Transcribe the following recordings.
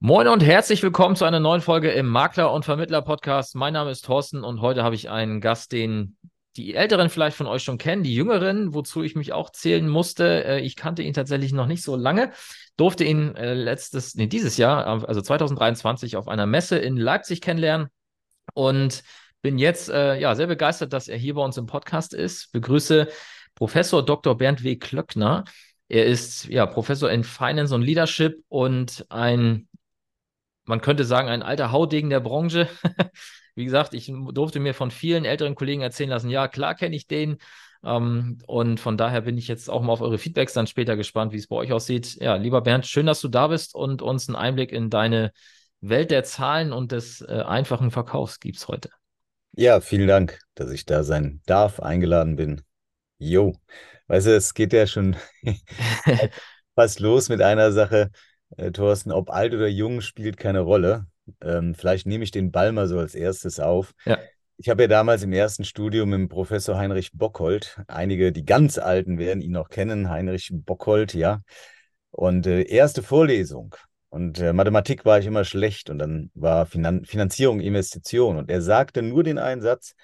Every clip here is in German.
Moin und herzlich willkommen zu einer neuen Folge im Makler- und Vermittler-Podcast. Mein Name ist Thorsten und heute habe ich einen Gast, den die Älteren vielleicht von euch schon kennen, die Jüngeren, wozu ich mich auch zählen musste. Äh, ich kannte ihn tatsächlich noch nicht so lange, durfte ihn äh, letztes, nee, dieses Jahr, also 2023, auf einer Messe in Leipzig kennenlernen und bin jetzt äh, ja sehr begeistert, dass er hier bei uns im Podcast ist. Begrüße Professor Dr. Bernd W. Klöckner. Er ist ja Professor in Finance und Leadership und ein man könnte sagen, ein alter Haudegen der Branche. Wie gesagt, ich durfte mir von vielen älteren Kollegen erzählen lassen, ja, klar kenne ich den. Ähm, und von daher bin ich jetzt auch mal auf eure Feedbacks dann später gespannt, wie es bei euch aussieht. Ja, lieber Bernd, schön, dass du da bist und uns einen Einblick in deine Welt der Zahlen und des äh, einfachen Verkaufs gibst heute. Ja, vielen Dank, dass ich da sein darf, eingeladen bin. Jo, weißt du, es geht ja schon fast los mit einer Sache äh, Thorsten, ob alt oder jung spielt keine Rolle. Ähm, vielleicht nehme ich den Ball mal so als erstes auf. Ja. Ich habe ja damals im ersten Studium mit dem Professor Heinrich Bockhold, einige, die ganz Alten werden ihn noch kennen, Heinrich Bockhold, ja. Und äh, erste Vorlesung. Und äh, Mathematik war ich immer schlecht und dann war Finan Finanzierung, Investition. Und er sagte nur den Einsatz,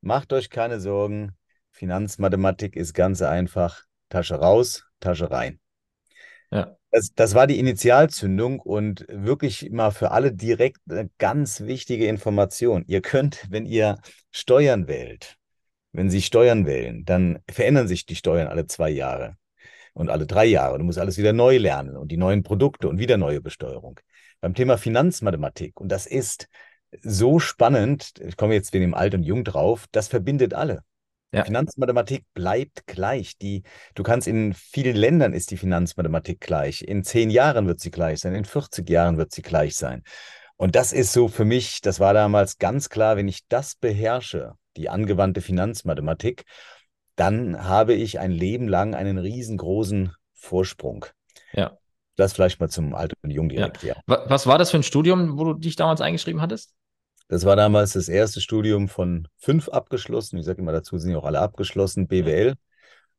macht euch keine Sorgen, Finanzmathematik ist ganz einfach, Tasche raus, Tasche rein. Ja. Das, das war die Initialzündung und wirklich mal für alle direkt eine ganz wichtige Information. Ihr könnt, wenn ihr Steuern wählt, wenn Sie Steuern wählen, dann verändern sich die Steuern alle zwei Jahre und alle drei Jahre. Du musst alles wieder neu lernen und die neuen Produkte und wieder neue Besteuerung. Beim Thema Finanzmathematik, und das ist so spannend, ich komme jetzt wegen dem Alt und Jung drauf, das verbindet alle. Ja. Finanzmathematik bleibt gleich. Die, du kannst in vielen Ländern ist die Finanzmathematik gleich. In zehn Jahren wird sie gleich sein. In 40 Jahren wird sie gleich sein. Und das ist so für mich, das war damals ganz klar, wenn ich das beherrsche, die angewandte Finanzmathematik, dann habe ich ein Leben lang einen riesengroßen Vorsprung. Ja. Das vielleicht mal zum Alt und Jung direkt, ja. ja. Was war das für ein Studium, wo du dich damals eingeschrieben hattest? Das war damals das erste Studium von fünf abgeschlossen. Ich sage immer dazu, sind ja auch alle abgeschlossen, BWL.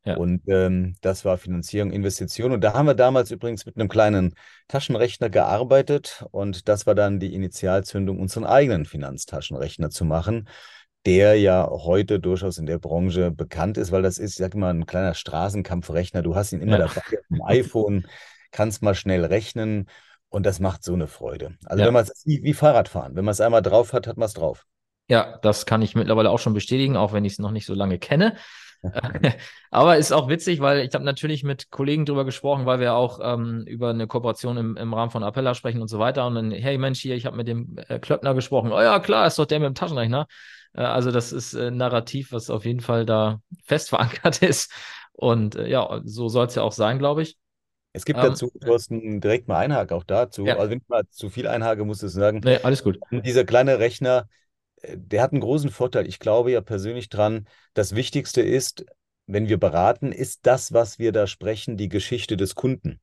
Ja. Und ähm, das war Finanzierung, Investition. Und da haben wir damals übrigens mit einem kleinen Taschenrechner gearbeitet. Und das war dann die Initialzündung, unseren eigenen Finanztaschenrechner zu machen, der ja heute durchaus in der Branche bekannt ist, weil das ist, ich sag mal, ein kleiner Straßenkampfrechner. Du hast ihn immer ja. dabei auf dem iPhone, kannst mal schnell rechnen und das macht so eine Freude. Also ja. wenn man es wie, wie Fahrradfahren, wenn man es einmal drauf hat, hat man es drauf. Ja, das kann ich mittlerweile auch schon bestätigen, auch wenn ich es noch nicht so lange kenne. Aber ist auch witzig, weil ich habe natürlich mit Kollegen drüber gesprochen, weil wir auch ähm, über eine Kooperation im, im Rahmen von Appella sprechen und so weiter. Und dann, hey Mensch, hier, ich habe mit dem äh, Klöckner gesprochen. Oh ja, klar, ist doch der mit dem Taschenrechner. Äh, also das ist äh, ein Narrativ, was auf jeden Fall da fest verankert ist. Und äh, ja, so soll es ja auch sein, glaube ich. Es gibt ähm, dazu, Thorsten, direkt mal Einhake auch dazu. Ja. Also wenn ich mal zu viel einhake, muss ich sagen. Nee, alles gut. Dieser kleine Rechner, äh, der hat einen großen Vorteil. Ich glaube ja persönlich dran, das Wichtigste ist, wenn wir beraten, ist das, was wir da sprechen, die Geschichte des Kunden.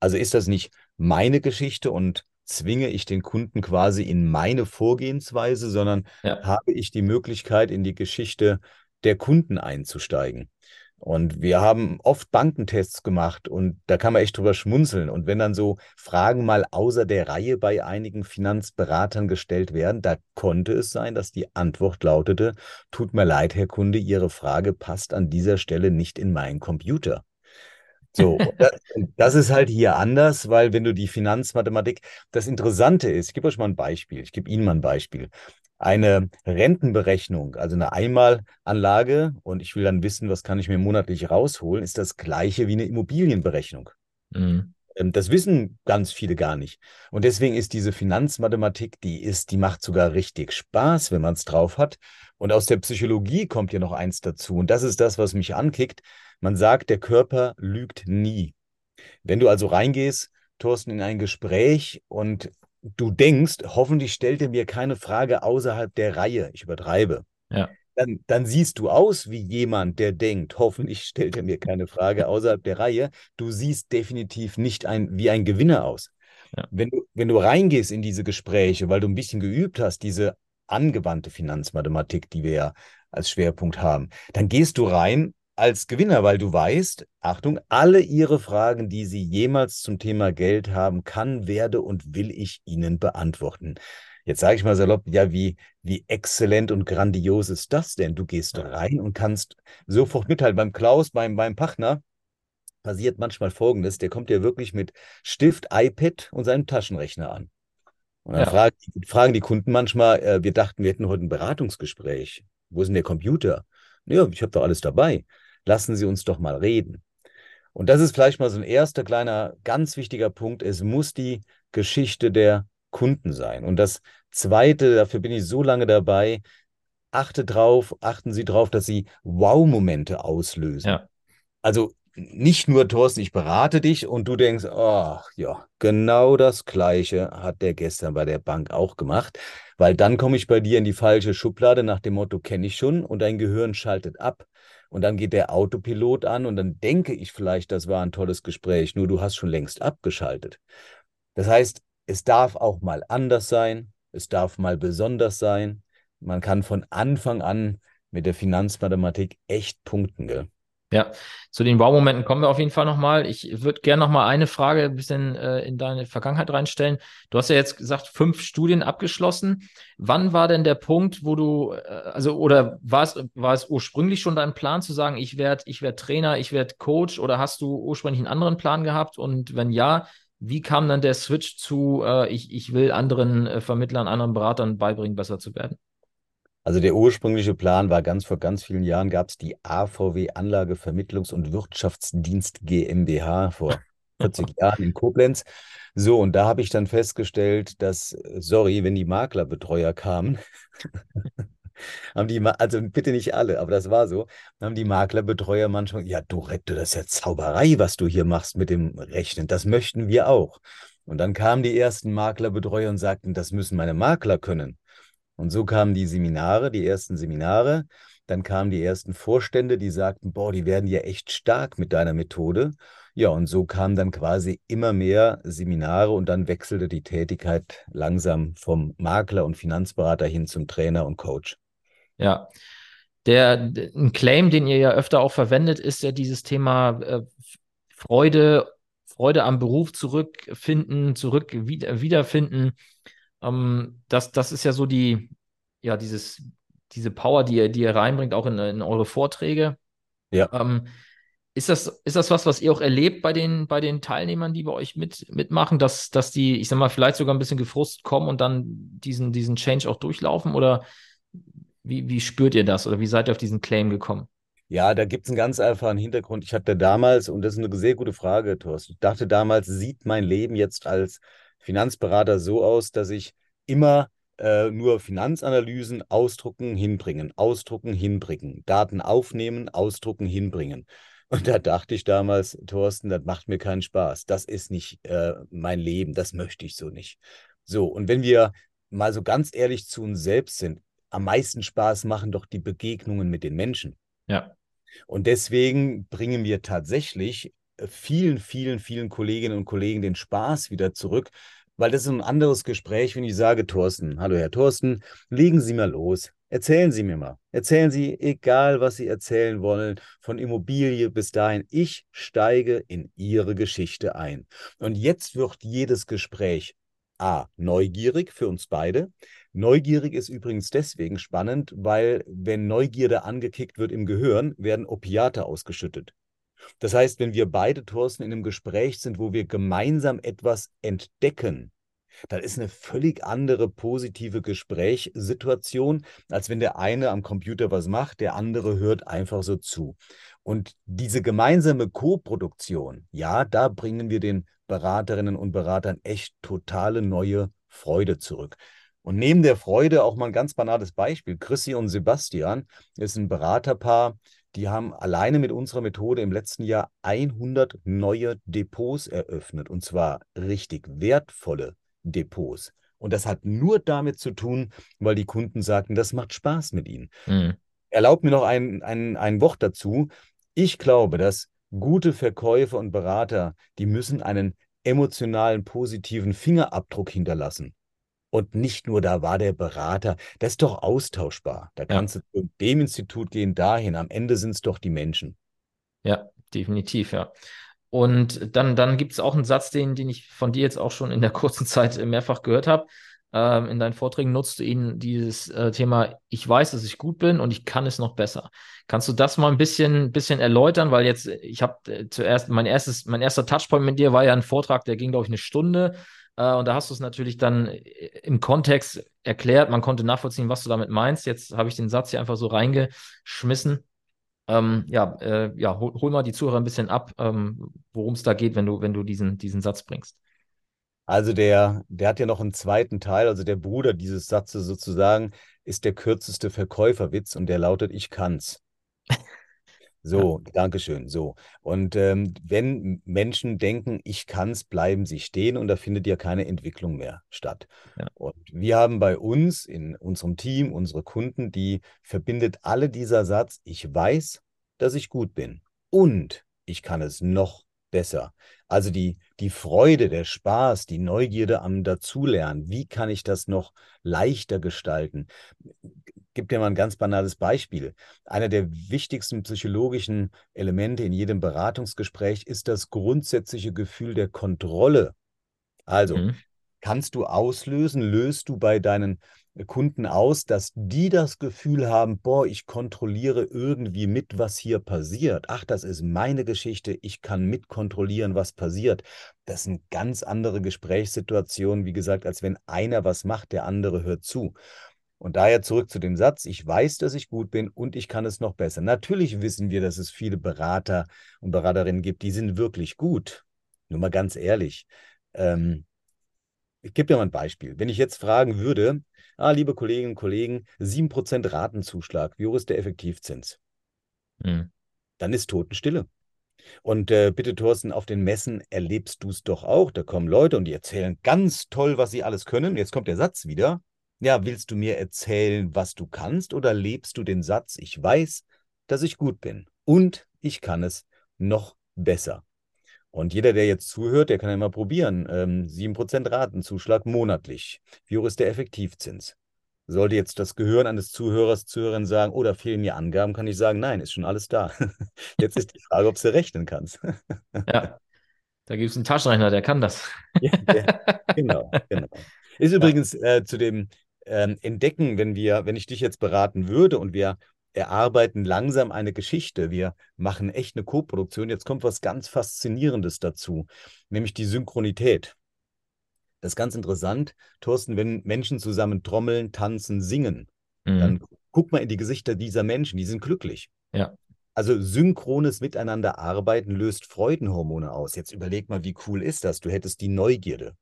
Also ist das nicht meine Geschichte und zwinge ich den Kunden quasi in meine Vorgehensweise, sondern ja. habe ich die Möglichkeit, in die Geschichte der Kunden einzusteigen. Und wir haben oft Bankentests gemacht und da kann man echt drüber schmunzeln. Und wenn dann so Fragen mal außer der Reihe bei einigen Finanzberatern gestellt werden, da konnte es sein, dass die Antwort lautete, tut mir leid, Herr Kunde, Ihre Frage passt an dieser Stelle nicht in meinen Computer. So, das, das, ist halt hier anders, weil wenn du die Finanzmathematik, das Interessante ist, ich gebe euch mal ein Beispiel, ich gebe Ihnen mal ein Beispiel eine Rentenberechnung, also eine Einmalanlage und ich will dann wissen, was kann ich mir monatlich rausholen, ist das gleiche wie eine Immobilienberechnung. Mhm. Ähm, das wissen ganz viele gar nicht. Und deswegen ist diese Finanzmathematik, die ist, die macht sogar richtig Spaß, wenn man es drauf hat. Und aus der Psychologie kommt ja noch eins dazu. Und das ist das, was mich ankickt. Man sagt, der Körper lügt nie. Wenn du also reingehst, Thorsten, in ein Gespräch und du denkst, hoffentlich stellt er mir keine Frage außerhalb der Reihe. Ich übertreibe. Ja. Dann, dann siehst du aus wie jemand, der denkt, hoffentlich stellt er mir keine Frage außerhalb der Reihe. Du siehst definitiv nicht ein, wie ein Gewinner aus. Ja. Wenn, du, wenn du reingehst in diese Gespräche, weil du ein bisschen geübt hast, diese angewandte Finanzmathematik, die wir ja als Schwerpunkt haben, dann gehst du rein als Gewinner, weil du weißt, Achtung, alle ihre Fragen, die sie jemals zum Thema Geld haben, kann, werde und will ich ihnen beantworten. Jetzt sage ich mal salopp, ja, wie, wie exzellent und grandios ist das denn? Du gehst rein und kannst sofort mithalten. Beim Klaus, beim, beim Partner, passiert manchmal Folgendes, der kommt ja wirklich mit Stift, iPad und seinem Taschenrechner an. Und dann ja. fragen, fragen, die Kunden manchmal, äh, wir dachten, wir hätten heute ein Beratungsgespräch. Wo ist denn der Computer? Ja, ich habe doch alles dabei. Lassen Sie uns doch mal reden. Und das ist vielleicht mal so ein erster kleiner, ganz wichtiger Punkt. Es muss die Geschichte der Kunden sein. Und das Zweite, dafür bin ich so lange dabei, achte drauf, achten Sie drauf, dass Sie Wow-Momente auslösen. Ja. Also nicht nur, Thorsten, ich berate dich und du denkst, ach ja, genau das Gleiche hat der gestern bei der Bank auch gemacht, weil dann komme ich bei dir in die falsche Schublade nach dem Motto, kenne ich schon und dein Gehirn schaltet ab und dann geht der Autopilot an und dann denke ich vielleicht, das war ein tolles Gespräch, nur du hast schon längst abgeschaltet. Das heißt, es darf auch mal anders sein, es darf mal besonders sein. Man kann von Anfang an mit der Finanzmathematik echt punkten, gell? Ja, zu den Wow-Momenten kommen wir auf jeden Fall nochmal. Ich würde gerne nochmal eine Frage ein bisschen äh, in deine Vergangenheit reinstellen. Du hast ja jetzt gesagt, fünf Studien abgeschlossen. Wann war denn der Punkt, wo du, äh, also, oder war es, war es ursprünglich schon dein Plan zu sagen, ich werde ich werd Trainer, ich werde Coach oder hast du ursprünglich einen anderen Plan gehabt? Und wenn ja, wie kam dann der Switch zu, äh, ich, ich will anderen äh, Vermittlern, anderen Beratern beibringen, besser zu werden? Also der ursprüngliche Plan war ganz vor ganz vielen Jahren gab es die AVW Anlage Vermittlungs- und Wirtschaftsdienst GmbH vor 40 Jahren in Koblenz. So, und da habe ich dann festgestellt, dass, sorry, wenn die Maklerbetreuer kamen, haben die, also bitte nicht alle, aber das war so, haben die Maklerbetreuer manchmal, ja, du Rette, das ist ja Zauberei, was du hier machst mit dem Rechnen, das möchten wir auch. Und dann kamen die ersten Maklerbetreuer und sagten, das müssen meine Makler können. Und so kamen die Seminare, die ersten Seminare. Dann kamen die ersten Vorstände, die sagten, boah, die werden ja echt stark mit deiner Methode. Ja, und so kamen dann quasi immer mehr Seminare und dann wechselte die Tätigkeit langsam vom Makler und Finanzberater hin zum Trainer und Coach. Ja, der, ein Claim, den ihr ja öfter auch verwendet, ist ja dieses Thema äh, Freude, Freude am Beruf zurückfinden, zurück wieder, wiederfinden. Ähm, das, das ist ja so die, ja, dieses, diese Power, die ihr, die ihr reinbringt, auch in, in eure Vorträge. Ja. Ähm, ist das, ist das was, was ihr auch erlebt bei den, bei den Teilnehmern, die bei euch mit, mitmachen, dass, dass die, ich sag mal, vielleicht sogar ein bisschen gefrust kommen und dann diesen, diesen Change auch durchlaufen? Oder wie, wie spürt ihr das oder wie seid ihr auf diesen Claim gekommen? Ja, da gibt es einen ganz einfachen Hintergrund. Ich hatte damals, und das ist eine sehr gute Frage, Thorsten, ich dachte damals, sieht mein Leben jetzt als Finanzberater so aus, dass ich immer äh, nur Finanzanalysen ausdrucken, hinbringen, ausdrucken, hinbringen, Daten aufnehmen, ausdrucken, hinbringen. Und da dachte ich damals, Thorsten, das macht mir keinen Spaß. Das ist nicht äh, mein Leben, das möchte ich so nicht. So, und wenn wir mal so ganz ehrlich zu uns selbst sind, am meisten Spaß machen doch die Begegnungen mit den Menschen. Ja. Und deswegen bringen wir tatsächlich vielen, vielen, vielen Kolleginnen und Kollegen den Spaß wieder zurück, weil das ist ein anderes Gespräch, wenn ich sage, Thorsten, hallo Herr Thorsten, legen Sie mal los. Erzählen Sie mir mal. Erzählen Sie, egal was Sie erzählen wollen, von Immobilie bis dahin. Ich steige in Ihre Geschichte ein. Und jetzt wird jedes Gespräch A, neugierig für uns beide. Neugierig ist übrigens deswegen spannend, weil wenn Neugierde angekickt wird im Gehirn, werden Opiate ausgeschüttet. Das heißt, wenn wir beide, Thorsten, in einem Gespräch sind, wo wir gemeinsam etwas entdecken, dann ist eine völlig andere positive Gesprächssituation, als wenn der eine am Computer was macht, der andere hört einfach so zu. Und diese gemeinsame Co-Produktion, ja, da bringen wir den Beraterinnen und Beratern echt totale neue Freude zurück. Und neben der Freude auch mal ein ganz banales Beispiel. Chrissy und Sebastian ist ein Beraterpaar, die haben alleine mit unserer Methode im letzten Jahr 100 neue Depots eröffnet und zwar richtig wertvolle Depots. Und das hat nur damit zu tun, weil die Kunden sagten, das macht Spaß mit ihnen. Mhm. Erlaubt mir noch ein, ein, ein Wort dazu. Ich glaube, dass gute Verkäufer und Berater, die müssen einen emotionalen, positiven Fingerabdruck hinterlassen. Und nicht nur da war der Berater, das ist doch austauschbar. Da kannst ja. du zu dem Institut gehen, dahin. Am Ende sind es doch die Menschen. Ja, definitiv, ja. Und dann, dann gibt es auch einen Satz, den, den ich von dir jetzt auch schon in der kurzen Zeit mehrfach gehört habe. Ähm, in deinen Vorträgen nutzt du ihn dieses äh, Thema, ich weiß, dass ich gut bin und ich kann es noch besser. Kannst du das mal ein bisschen, bisschen erläutern? Weil jetzt, ich habe äh, zuerst, mein erstes, mein erster Touchpoint mit dir war ja ein Vortrag, der ging, glaube ich, eine Stunde. Äh, und da hast du es natürlich dann äh, im Kontext erklärt. Man konnte nachvollziehen, was du damit meinst. Jetzt habe ich den Satz hier einfach so reingeschmissen. Ähm, ja, äh, ja hol, hol, mal die Zuhörer ein bisschen ab, ähm, worum es da geht, wenn du, wenn du diesen, diesen Satz bringst. Also der, der hat ja noch einen zweiten Teil, also der Bruder dieses Satzes sozusagen ist der kürzeste Verkäuferwitz und der lautet, ich kann's. So, ja. Dankeschön. So. Und ähm, wenn Menschen denken, ich kann's, bleiben sie stehen und da findet ja keine Entwicklung mehr statt. Ja. Und wir haben bei uns in unserem Team unsere Kunden, die verbindet alle dieser Satz, ich weiß, dass ich gut bin und ich kann es noch besser. Also die, die Freude, der Spaß, die Neugierde am Dazulernen, wie kann ich das noch leichter gestalten? Gebe dir mal ein ganz banales Beispiel. Einer der wichtigsten psychologischen Elemente in jedem Beratungsgespräch ist das grundsätzliche Gefühl der Kontrolle. Also, mhm. kannst du auslösen, löst du bei deinen Kunden aus, dass die das Gefühl haben, boah, ich kontrolliere irgendwie mit, was hier passiert. Ach, das ist meine Geschichte, ich kann mitkontrollieren, was passiert. Das sind ganz andere Gesprächssituationen, wie gesagt, als wenn einer was macht, der andere hört zu. Und daher zurück zu dem Satz, ich weiß, dass ich gut bin und ich kann es noch besser. Natürlich wissen wir, dass es viele Berater und Beraterinnen gibt, die sind wirklich gut. Nur mal ganz ehrlich. Ähm, ich gebe dir mal ein Beispiel. Wenn ich jetzt fragen würde, ah, liebe Kolleginnen und Kollegen, 7% Ratenzuschlag, wie hoch ist der Effektivzins? Hm. Dann ist Totenstille. Und äh, bitte, Thorsten, auf den Messen erlebst du es doch auch. Da kommen Leute und die erzählen ganz toll, was sie alles können. Jetzt kommt der Satz wieder. Ja, willst du mir erzählen, was du kannst, oder lebst du den Satz, ich weiß, dass ich gut bin und ich kann es noch besser? Und jeder, der jetzt zuhört, der kann ja mal probieren. Ähm, 7% Ratenzuschlag monatlich. Wie hoch ist der Effektivzins? Sollte jetzt das Gehirn eines Zuhörers, Zuhörerin sagen, oh, da fehlen mir Angaben, kann ich sagen, nein, ist schon alles da. Jetzt ist die Frage, ob du rechnen kannst. Ja, da gibt es einen Taschenrechner, der kann das. Ja, der, genau, genau. Ist übrigens äh, zu dem ähm, entdecken, wenn wir, wenn ich dich jetzt beraten würde und wir erarbeiten langsam eine Geschichte, wir machen echt eine Co-Produktion. Jetzt kommt was ganz Faszinierendes dazu, nämlich die Synchronität. Das ist ganz interessant, Thorsten, wenn Menschen zusammen trommeln, tanzen, singen, mhm. dann guck mal in die Gesichter dieser Menschen, die sind glücklich. Ja. Also synchrones Miteinander arbeiten löst Freudenhormone aus. Jetzt überleg mal, wie cool ist das? Du hättest die Neugierde.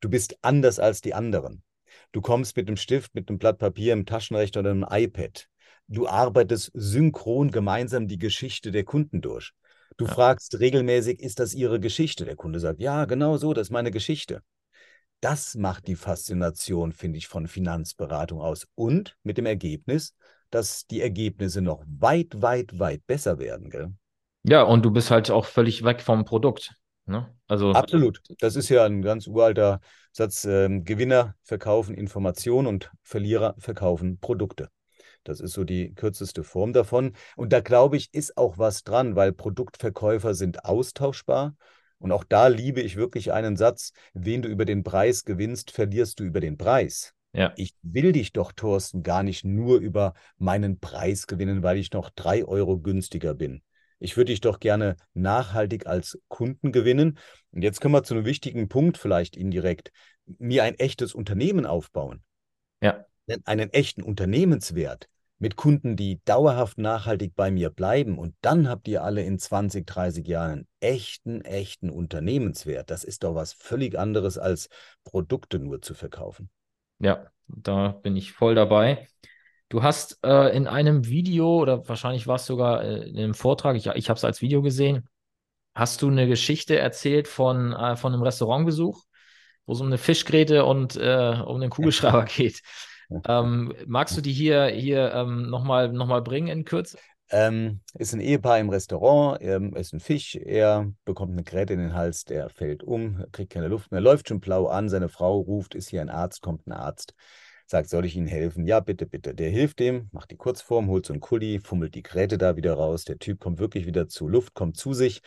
Du bist anders als die anderen. Du kommst mit einem Stift, mit einem Blatt Papier, einem Taschenrechner oder einem iPad. Du arbeitest synchron gemeinsam die Geschichte der Kunden durch. Du ja. fragst regelmäßig, ist das Ihre Geschichte? Der Kunde sagt, ja, genau so, das ist meine Geschichte. Das macht die Faszination, finde ich, von Finanzberatung aus. Und mit dem Ergebnis, dass die Ergebnisse noch weit, weit, weit besser werden. Gell? Ja, und du bist halt auch völlig weg vom Produkt. Ne? Also, Absolut. Das ist ja ein ganz uralter Satz. Ähm, Gewinner verkaufen Informationen und Verlierer verkaufen Produkte. Das ist so die kürzeste Form davon. Und da glaube ich, ist auch was dran, weil Produktverkäufer sind austauschbar. Und auch da liebe ich wirklich einen Satz, wen du über den Preis gewinnst, verlierst du über den Preis. Ja. Ich will dich doch, Thorsten, gar nicht nur über meinen Preis gewinnen, weil ich noch drei Euro günstiger bin. Ich würde dich doch gerne nachhaltig als Kunden gewinnen. Und jetzt kommen wir zu einem wichtigen Punkt vielleicht indirekt. Mir ein echtes Unternehmen aufbauen. Ja. Einen echten Unternehmenswert mit Kunden, die dauerhaft nachhaltig bei mir bleiben. Und dann habt ihr alle in 20, 30 Jahren einen echten, echten Unternehmenswert. Das ist doch was völlig anderes als Produkte nur zu verkaufen. Ja, da bin ich voll dabei. Du hast äh, in einem Video oder wahrscheinlich war es sogar äh, in einem Vortrag, ich, ich habe es als Video gesehen, hast du eine Geschichte erzählt von, äh, von einem Restaurantbesuch, wo es um eine Fischgräte und äh, um einen Kugelschreiber geht. Ähm, magst du die hier, hier ähm, nochmal noch mal bringen in Kürze? Ähm, ist ein Ehepaar im Restaurant, er ist ein Fisch, er bekommt eine Gräte in den Hals, der fällt um, kriegt keine Luft mehr, läuft schon blau an, seine Frau ruft, ist hier ein Arzt, kommt ein Arzt. Sagt, soll ich Ihnen helfen? Ja, bitte, bitte. Der hilft dem, macht die Kurzform, holt so einen Kuli, fummelt die Geräte da wieder raus. Der Typ kommt wirklich wieder zu Luft, kommt zu sich,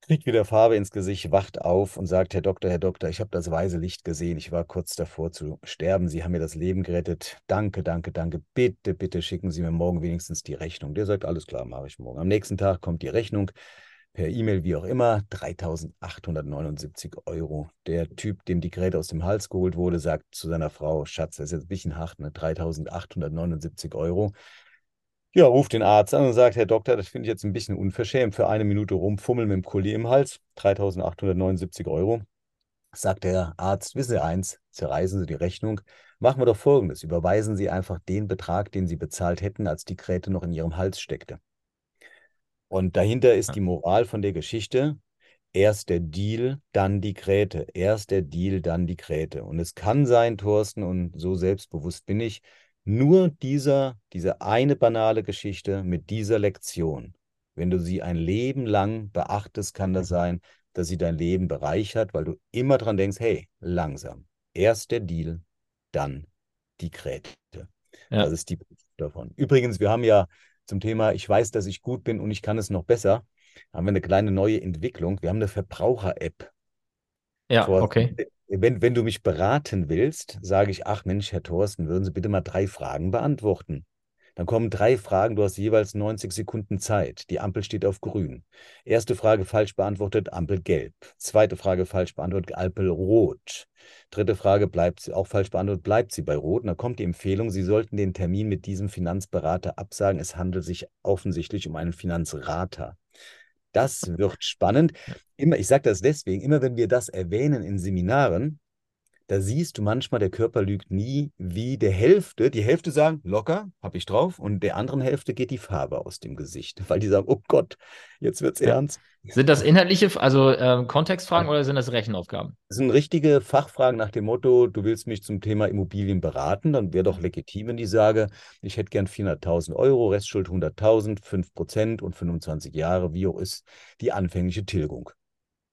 kriegt wieder Farbe ins Gesicht, wacht auf und sagt, Herr Doktor, Herr Doktor, ich habe das weiße Licht gesehen. Ich war kurz davor zu sterben. Sie haben mir das Leben gerettet. Danke, danke, danke. Bitte, bitte schicken Sie mir morgen wenigstens die Rechnung. Der sagt, alles klar, mache ich morgen. Am nächsten Tag kommt die Rechnung per E-Mail, wie auch immer, 3.879 Euro. Der Typ, dem die Geräte aus dem Hals geholt wurde, sagt zu seiner Frau, Schatz, das ist jetzt ein bisschen hart, ne? 3.879 Euro. Ja, ruft den Arzt an und sagt, Herr Doktor, das finde ich jetzt ein bisschen unverschämt. Für eine Minute rumfummeln mit dem Kuli im Hals, 3.879 Euro. Sagt der Arzt, wissen Sie eins, zerreißen Sie die Rechnung. Machen wir doch Folgendes, überweisen Sie einfach den Betrag, den Sie bezahlt hätten, als die Geräte noch in Ihrem Hals steckte. Und dahinter ist die Moral von der Geschichte, erst der Deal, dann die Gräte. Erst der Deal, dann die Gräte. Und es kann sein, Thorsten, und so selbstbewusst bin ich, nur dieser, diese eine banale Geschichte mit dieser Lektion, wenn du sie ein Leben lang beachtest, kann das sein, dass sie dein Leben bereichert, weil du immer dran denkst, hey, langsam. Erst der Deal, dann die Kräte. Ja. Das ist die davon. Übrigens, wir haben ja zum Thema, ich weiß, dass ich gut bin und ich kann es noch besser, haben wir eine kleine neue Entwicklung. Wir haben eine Verbraucher-App. Ja, Vor, okay wenn, wenn du mich beraten willst, sage ich, ach Mensch, Herr Thorsten, würden Sie bitte mal drei Fragen beantworten. Dann kommen drei Fragen, du hast jeweils 90 Sekunden Zeit. Die Ampel steht auf grün. Erste Frage falsch beantwortet, Ampel gelb. Zweite Frage falsch beantwortet, Ampel rot. Dritte Frage bleibt sie auch falsch beantwortet, bleibt sie bei rot. Und dann kommt die Empfehlung, Sie sollten den Termin mit diesem Finanzberater absagen. Es handelt sich offensichtlich um einen Finanzrater. Das wird spannend. Immer, ich sage das deswegen, immer wenn wir das erwähnen in Seminaren, da siehst du manchmal, der Körper lügt nie, wie der Hälfte, die Hälfte sagen, locker, habe ich drauf, und der anderen Hälfte geht die Farbe aus dem Gesicht, weil die sagen, oh Gott, jetzt wird es ja. ernst. Sind das inhaltliche, also äh, Kontextfragen oder sind das Rechenaufgaben? Das sind richtige Fachfragen nach dem Motto, du willst mich zum Thema Immobilien beraten, dann wäre doch legitim, wenn ich sage, ich hätte gern 400.000 Euro, Restschuld 100.000, 5 Prozent und 25 Jahre, wie hoch ist die anfängliche Tilgung?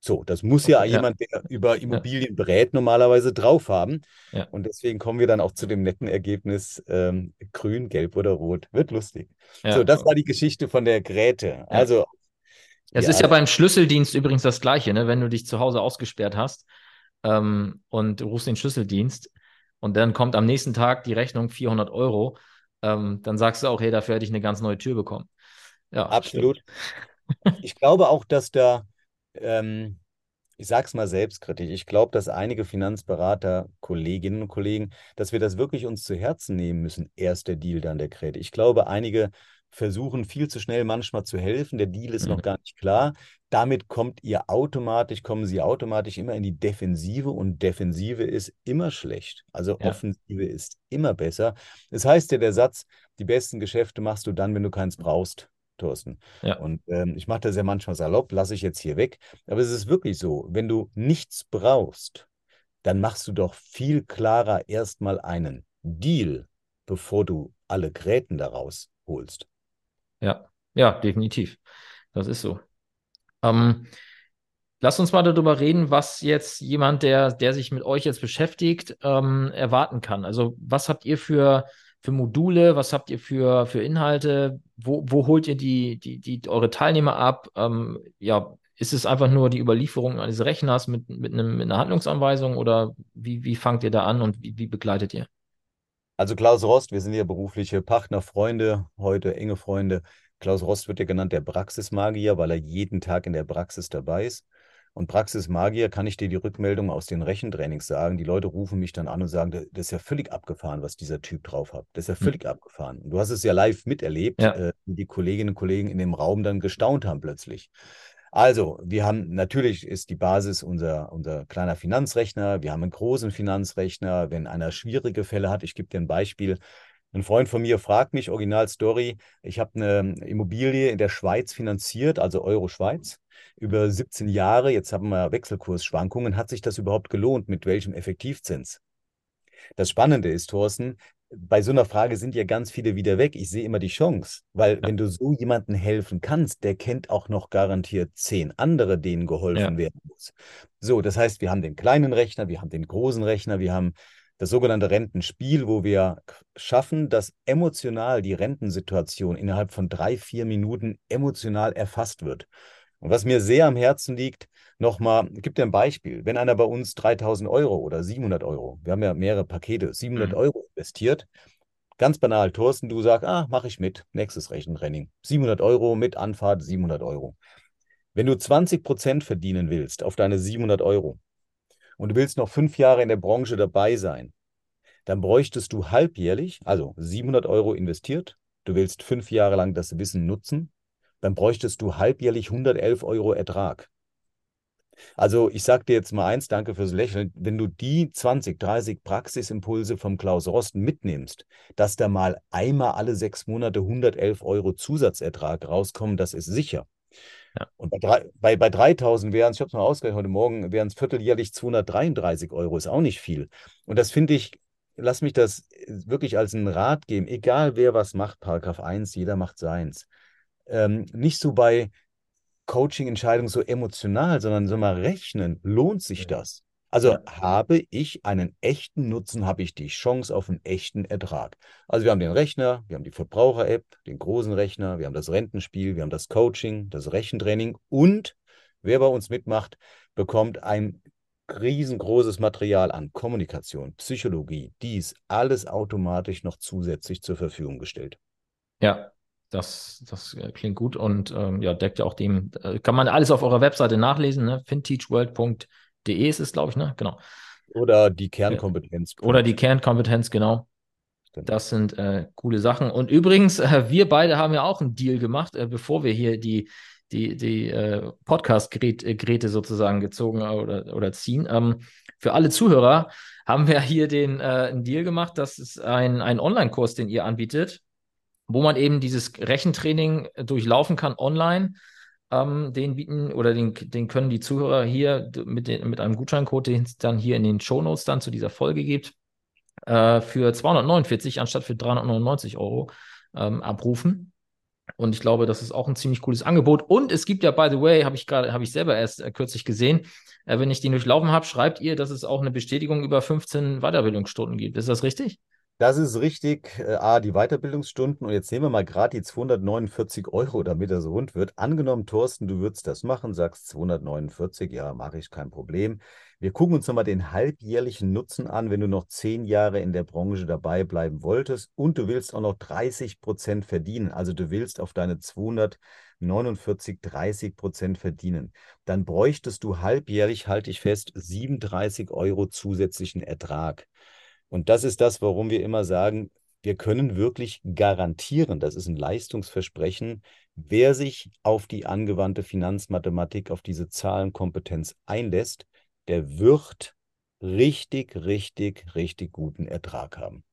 So, das muss ja, ja jemand, der über Immobilien berät, normalerweise drauf haben. Ja. Und deswegen kommen wir dann auch zu dem netten Ergebnis, ähm, grün, gelb oder rot. Wird lustig. Ja. So, das war die Geschichte von der Gräte. Also. Es ist ja beim Schlüsseldienst übrigens das Gleiche, ne? wenn du dich zu Hause ausgesperrt hast ähm, und du rufst den Schlüsseldienst und dann kommt am nächsten Tag die Rechnung 400 Euro, ähm, dann sagst du auch, hey, dafür hätte ich eine ganz neue Tür bekommen. Ja, absolut. ich glaube auch, dass da ähm, ich sage es mal selbstkritisch, ich glaube, dass einige Finanzberater, Kolleginnen und Kollegen, dass wir das wirklich uns zu Herzen nehmen müssen. Erst der Deal, dann der Kredit. Ich glaube, einige versuchen viel zu schnell manchmal zu helfen. Der Deal ist mhm. noch gar nicht klar. Damit kommt ihr automatisch, kommen sie automatisch immer in die Defensive und Defensive ist immer schlecht. Also ja. Offensive ist immer besser. Das heißt ja der Satz, die besten Geschäfte machst du dann, wenn du keins brauchst. Thorsten. Ja. Und ähm, ich mache das ja manchmal salopp, lasse ich jetzt hier weg. Aber es ist wirklich so, wenn du nichts brauchst, dann machst du doch viel klarer erstmal einen Deal, bevor du alle Gräten daraus holst. Ja, ja, definitiv. Das ist so. Ähm, lass uns mal darüber reden, was jetzt jemand, der, der sich mit euch jetzt beschäftigt, ähm, erwarten kann. Also, was habt ihr für für Module? Was habt ihr für, für Inhalte? Wo, wo holt ihr die, die, die, eure Teilnehmer ab? Ähm, ja, ist es einfach nur die Überlieferung eines Rechners mit, mit, einem, mit einer Handlungsanweisung oder wie, wie fangt ihr da an und wie, wie begleitet ihr? Also Klaus Rost, wir sind ja berufliche Partner, Freunde, heute enge Freunde. Klaus Rost wird ja genannt der Praxismagier, weil er jeden Tag in der Praxis dabei ist. Und Praxismagier kann ich dir die Rückmeldung aus den Rechentrainings sagen. Die Leute rufen mich dann an und sagen, das ist ja völlig abgefahren, was dieser Typ drauf hat. Das ist ja hm. völlig mhm. abgefahren. Und du hast es ja live miterlebt, ja. äh, wie die Kolleginnen und Kollegen in dem Raum dann gestaunt haben plötzlich. Also, wir haben natürlich ist die Basis unser, unser kleiner Finanzrechner. Wir haben einen großen Finanzrechner. Wenn einer schwierige Fälle hat, ich gebe dir ein Beispiel. Ein Freund von mir fragt mich, Original Story, ich habe eine Immobilie in der Schweiz finanziert, also Euro-Schweiz über 17 Jahre, jetzt haben wir Wechselkursschwankungen, hat sich das überhaupt gelohnt? Mit welchem Effektivzins? Das Spannende ist, Thorsten, bei so einer Frage sind ja ganz viele wieder weg. Ich sehe immer die Chance, weil ja. wenn du so jemandem helfen kannst, der kennt auch noch garantiert zehn andere, denen geholfen ja. werden muss. So, das heißt, wir haben den kleinen Rechner, wir haben den großen Rechner, wir haben das sogenannte Rentenspiel, wo wir schaffen, dass emotional die Rentensituation innerhalb von drei, vier Minuten emotional erfasst wird. Und was mir sehr am Herzen liegt, nochmal, gibt dir ein Beispiel. Wenn einer bei uns 3000 Euro oder 700 Euro, wir haben ja mehrere Pakete, 700 mhm. Euro investiert, ganz banal, Thorsten, du sagst, ah, mache ich mit, nächstes Rechentraining. 700 Euro mit Anfahrt, 700 Euro. Wenn du 20 Prozent verdienen willst auf deine 700 Euro und du willst noch fünf Jahre in der Branche dabei sein, dann bräuchtest du halbjährlich, also 700 Euro investiert, du willst fünf Jahre lang das Wissen nutzen, dann bräuchtest du halbjährlich 111 Euro Ertrag. Also ich sage dir jetzt mal eins, danke fürs Lächeln, wenn du die 20, 30 Praxisimpulse vom Klaus Rosten mitnimmst, dass da mal einmal alle sechs Monate 111 Euro Zusatzertrag rauskommen, das ist sicher. Ja. Und bei, bei, bei 3000 wären es, ich habe es mal ausgerechnet heute Morgen, wären es vierteljährlich 233 Euro, ist auch nicht viel. Und das finde ich, lass mich das wirklich als einen Rat geben, egal wer was macht, Paragraph 1, jeder macht seins ähm, nicht so bei Coaching-Entscheidungen so emotional, sondern so mal rechnen, lohnt sich das? Also ja. habe ich einen echten Nutzen, habe ich die Chance auf einen echten Ertrag. Also wir haben den Rechner, wir haben die Verbraucher-App, den großen Rechner, wir haben das Rentenspiel, wir haben das Coaching, das Rechentraining und wer bei uns mitmacht, bekommt ein riesengroßes Material an Kommunikation, Psychologie, dies alles automatisch noch zusätzlich zur Verfügung gestellt. Ja, das, das äh, klingt gut und ähm, ja, deckt ja auch dem, äh, kann man alles auf eurer Webseite nachlesen, ne? finteachworld.de ist es, glaube ich, ne? Genau. Oder die Kernkompetenz. Oder die Kernkompetenz, genau. Das sind äh, coole Sachen. Und übrigens, äh, wir beide haben ja auch einen Deal gemacht, äh, bevor wir hier die, die, die äh, Podcast-Geräte sozusagen gezogen oder, oder ziehen. Ähm, für alle Zuhörer haben wir hier den äh, einen Deal gemacht. Das ist ein, ein Online-Kurs, den ihr anbietet wo man eben dieses Rechentraining durchlaufen kann online. Ähm, den bieten oder den, den können die Zuhörer hier mit, den, mit einem Gutscheincode, den es dann hier in den Shownotes dann zu dieser Folge gibt, äh, für 249 anstatt für 399 Euro ähm, abrufen. Und ich glaube, das ist auch ein ziemlich cooles Angebot. Und es gibt ja, by the way, habe ich gerade, habe ich selber erst äh, kürzlich gesehen, äh, wenn ich den durchlaufen habe, schreibt ihr, dass es auch eine Bestätigung über 15 Weiterbildungsstunden gibt. Ist das richtig? Das ist richtig. Äh, A, die Weiterbildungsstunden. Und jetzt nehmen wir mal gerade die 249 Euro, damit so rund wird. Angenommen, Thorsten, du würdest das machen, sagst 249, ja, mache ich, kein Problem. Wir gucken uns nochmal den halbjährlichen Nutzen an, wenn du noch zehn Jahre in der Branche dabei bleiben wolltest und du willst auch noch 30 Prozent verdienen. Also du willst auf deine 249 30 Prozent verdienen. Dann bräuchtest du halbjährlich, halte ich fest, 37 Euro zusätzlichen Ertrag. Und das ist das, warum wir immer sagen, wir können wirklich garantieren, das ist ein Leistungsversprechen, wer sich auf die angewandte Finanzmathematik, auf diese Zahlenkompetenz einlässt, der wird richtig, richtig, richtig guten Ertrag haben.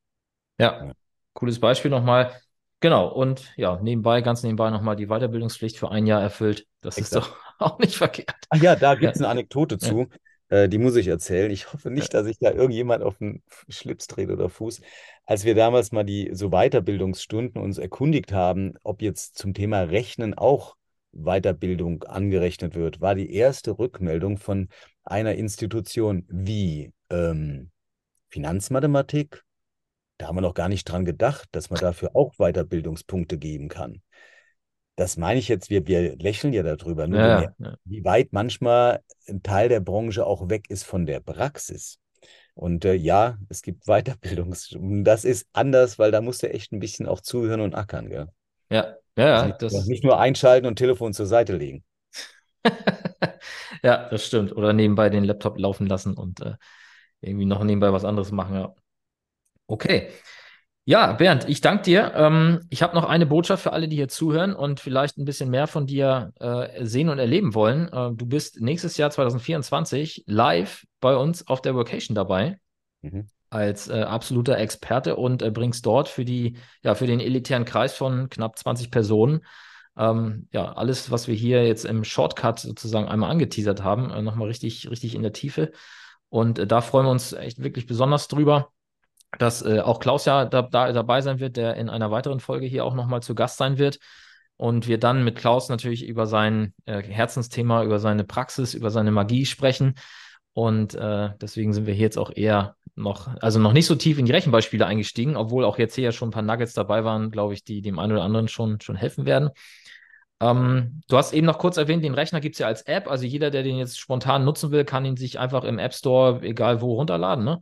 Ja, ja. cooles Beispiel nochmal. Genau, und ja, nebenbei, ganz nebenbei nochmal die Weiterbildungspflicht für ein Jahr erfüllt. Das Exakt. ist doch auch nicht verkehrt. Ach ja, da gibt es eine Anekdote zu. Äh, die muss ich erzählen. Ich hoffe nicht, dass ich da irgendjemand auf den Schlips dreht oder Fuß. Als wir damals mal die so Weiterbildungsstunden uns erkundigt haben, ob jetzt zum Thema Rechnen auch Weiterbildung angerechnet wird, war die erste Rückmeldung von einer Institution wie ähm, Finanzmathematik. Da haben wir noch gar nicht dran gedacht, dass man dafür auch Weiterbildungspunkte geben kann das meine ich jetzt, wir, wir lächeln ja darüber, ne? ja, ja. wie weit manchmal ein Teil der Branche auch weg ist von der Praxis. Und äh, ja, es gibt Weiterbildungs. Das ist anders, weil da musst du echt ein bisschen auch zuhören und ackern, gell? Ja, ja, also nicht, das nicht nur einschalten und Telefon zur Seite legen. ja, das stimmt. Oder nebenbei den Laptop laufen lassen und äh, irgendwie noch nebenbei was anderes machen, ja. Okay. Ja, Bernd, ich danke dir. Ähm, ich habe noch eine Botschaft für alle, die hier zuhören und vielleicht ein bisschen mehr von dir äh, sehen und erleben wollen. Äh, du bist nächstes Jahr 2024 live bei uns auf der Vocation dabei. Mhm. Als äh, absoluter Experte und äh, bringst dort für die, ja, für den elitären Kreis von knapp 20 Personen ähm, ja, alles, was wir hier jetzt im Shortcut sozusagen einmal angeteasert haben, äh, nochmal richtig, richtig in der Tiefe. Und äh, da freuen wir uns echt wirklich besonders drüber dass äh, auch Klaus ja da, da, dabei sein wird, der in einer weiteren Folge hier auch nochmal zu Gast sein wird. Und wir dann mit Klaus natürlich über sein äh, Herzensthema, über seine Praxis, über seine Magie sprechen. Und äh, deswegen sind wir hier jetzt auch eher noch, also noch nicht so tief in die Rechenbeispiele eingestiegen, obwohl auch jetzt hier ja schon ein paar Nuggets dabei waren, glaube ich, die dem einen oder anderen schon, schon helfen werden. Ähm, du hast eben noch kurz erwähnt, den Rechner gibt es ja als App. Also jeder, der den jetzt spontan nutzen will, kann ihn sich einfach im App Store, egal wo, runterladen, ne?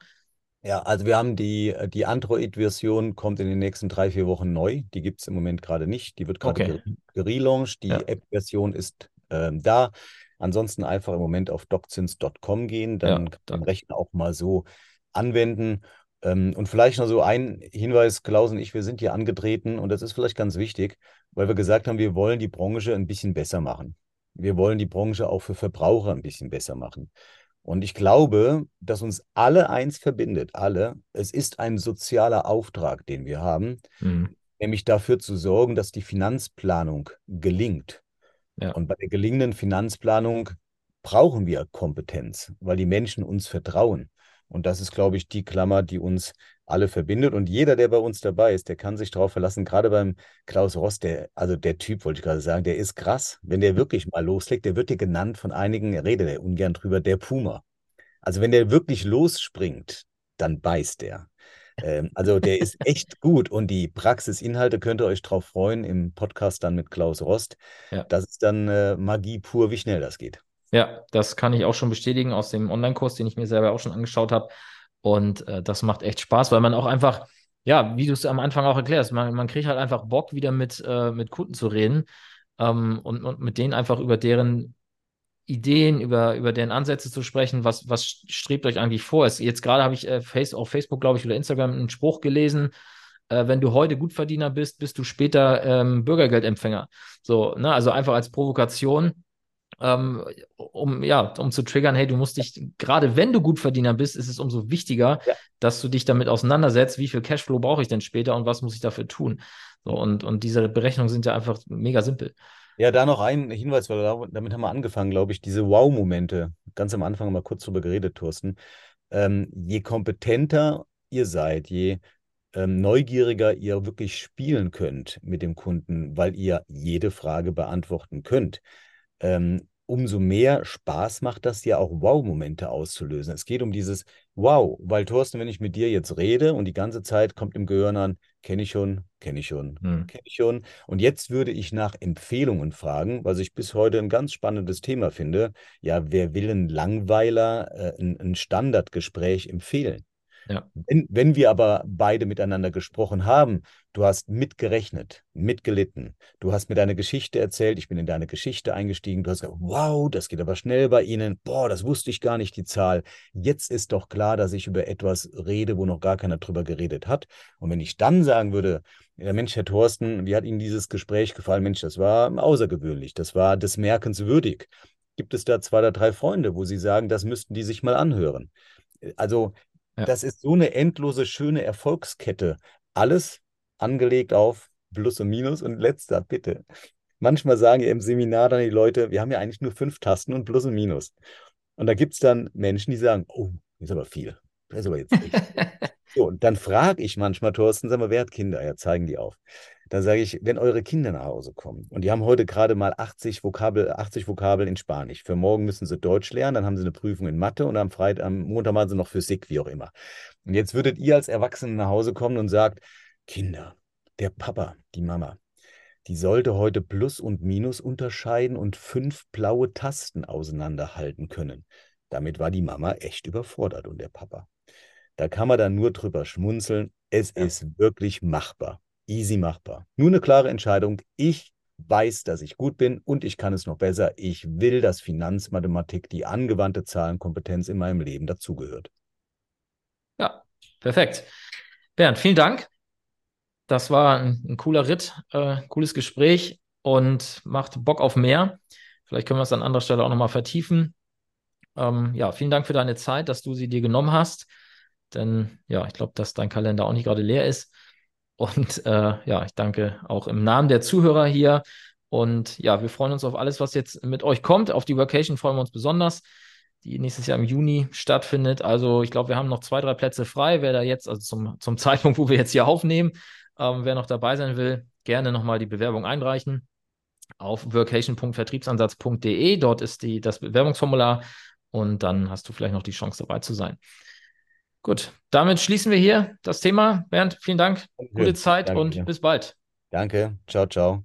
Ja, also wir haben die, die Android-Version, kommt in den nächsten drei, vier Wochen neu. Die gibt es im Moment gerade nicht. Die wird gerade Okay. gelauncht. Die Ja. App-Version ist ähm, da. Ansonsten einfach im Moment auf doczins.com gehen, dann Ja, kann man. Rechner auch mal so anwenden. Ähm, und vielleicht noch so ein Hinweis, Klaus und ich, wir sind hier angetreten und das ist vielleicht ganz wichtig, weil wir gesagt haben, wir wollen die Branche ein bisschen besser machen. Wir wollen die Branche auch für Verbraucher ein bisschen besser machen. Und ich glaube, dass uns alle eins verbindet, alle. Es ist ein sozialer Auftrag, den wir haben, Mhm. nämlich dafür zu sorgen, dass die Finanzplanung gelingt. Ja. Und bei der gelingenden Finanzplanung brauchen wir Kompetenz, weil die Menschen uns vertrauen. Und das ist, glaube ich, die Klammer, die uns alle verbindet. Und jeder, der bei uns dabei ist, der kann sich darauf verlassen, gerade beim Klaus Ross, der, also der Typ, wollte ich gerade sagen, der ist krass. Wenn der wirklich mal loslegt, der wird dir genannt von einigen, er redet er ungern drüber, der Puma. Also wenn der wirklich losspringt, dann beißt der. Ähm, also der ist echt gut und die Praxisinhalte könnt ihr euch drauf freuen im Podcast dann mit Klaus Rost. Ja. Das ist dann äh, Magie pur, wie schnell das geht. Ja, das kann ich auch schon bestätigen aus dem Online-Kurs, den ich mir selber auch schon angeschaut habe. Und äh, das macht echt Spaß, weil man auch einfach, ja, wie du es am Anfang auch erklärst, man, man kriegt halt einfach Bock, wieder mit, äh, mit Kunden zu reden ähm, und, und mit denen einfach über deren Ideen, über, über deren Ansätze zu sprechen. Was, was strebt euch eigentlich vor? Es, jetzt gerade habe ich äh, Face, auf Facebook, glaube ich, oder Instagram einen Spruch gelesen. Äh, wenn du heute Gutverdiener bist, bist du später ähm, Bürgergeldempfänger. So, ne? Also einfach als Provokation ähm, um, ja, um zu triggern, hey, du musst dich, gerade wenn du Gutverdiener bist, ist es umso wichtiger, Ja. dass du dich damit auseinandersetzt, wie viel Cashflow brauche ich denn später und was muss ich dafür tun. So, und, und diese Berechnungen sind ja einfach mega simpel. Ja, da noch ein Hinweis, weil da, damit haben wir angefangen, glaube ich, diese Wow-Momente. Ganz am Anfang wir kurz drüber geredet, Thorsten. Ähm, je kompetenter ihr seid, je ähm, neugieriger ihr wirklich spielen könnt mit dem Kunden, weil ihr jede Frage beantworten könnt, ähm, umso mehr Spaß macht das ja auch Wow-Momente auszulösen. Es geht um dieses Wow, weil Thorsten, wenn ich mit dir jetzt rede und die ganze Zeit kommt im Gehirn an, kenne ich schon, kenne ich schon, Hm. kenne ich schon. Und jetzt würde ich nach Empfehlungen fragen, was ich bis heute ein ganz spannendes Thema finde. Ja, wer will ein Langweiler, äh, ein, ein Standardgespräch empfehlen? Ja. Wenn, wenn wir aber beide miteinander gesprochen haben, du hast mitgerechnet, mitgelitten, du hast mir deine Geschichte erzählt, ich bin in deine Geschichte eingestiegen, du hast gesagt, wow, das geht aber schnell bei Ihnen, boah, das wusste ich gar nicht, die Zahl. Jetzt ist doch klar, dass ich über etwas rede, wo noch gar keiner drüber geredet hat. Und wenn ich dann sagen würde, ja, Mensch, Herr Thorsten, wie hat Ihnen dieses Gespräch gefallen? Mensch, das war außergewöhnlich, das war des Merkens würdig. Gibt es da zwei oder drei Freunde, wo Sie sagen, das müssten die sich mal anhören? Also Ja. das ist so eine endlose, schöne Erfolgskette. Alles angelegt auf Plus und Minus. Und letzter, bitte. Manchmal sagen ja im Seminar dann die Leute, wir haben ja eigentlich nur fünf Tasten und Plus und Minus. Und da gibt es dann Menschen, die sagen, oh, ist aber viel. Das ist aber jetzt echt. So, und dann frage ich manchmal, Thorsten, sag mal, wer hat Kinder? Ja, zeigen die auf. Dann sage ich, wenn eure Kinder nach Hause kommen und die haben heute gerade mal 80 Vokabel, 80 Vokabeln in Spanisch. Für morgen müssen sie Deutsch lernen, dann haben sie eine Prüfung in Mathe und am Freitag, am Montag machen sie noch Physik, wie auch immer. Und jetzt würdet ihr als Erwachsene nach Hause kommen und sagt, Kinder, der Papa, die Mama, die sollte heute Plus und Minus unterscheiden und fünf blaue Tasten auseinanderhalten können. Damit war die Mama echt überfordert und der Papa. Da kann man dann nur drüber schmunzeln. Es Ja. ist wirklich machbar. Easy machbar. Nur eine klare Entscheidung. Ich weiß, dass ich gut bin und ich kann es noch besser. Ich will, dass Finanzmathematik, die angewandte Zahlenkompetenz in meinem Leben dazugehört. Ja, perfekt. Bernd, vielen Dank. Das war ein, ein cooler Ritt, äh, cooles Gespräch und macht Bock auf mehr. Vielleicht können wir es an anderer Stelle auch nochmal vertiefen. Ähm, ja, vielen Dank für deine Zeit, dass du sie dir genommen hast. Denn ja, ich glaube, dass dein Kalender auch nicht gerade leer ist. Und äh, ja, ich danke auch im Namen der Zuhörer hier. Und ja, wir freuen uns auf alles, was jetzt mit euch kommt. Auf die Workation freuen wir uns besonders, die nächstes Jahr im Juni stattfindet. Also ich glaube, wir haben noch zwei, drei Plätze frei. Wer da jetzt, also zum, zum Zeitpunkt, wo wir jetzt hier aufnehmen, ähm, wer noch dabei sein will, gerne nochmal die Bewerbung einreichen auf workation.vertriebsansatz.de. Dort ist die, das Bewerbungsformular und dann hast du vielleicht noch die Chance dabei zu sein. Gut, damit schließen wir hier das Thema. Bernd, vielen Dank, gute Zeit Danke und bis bald. Danke, ciao, ciao.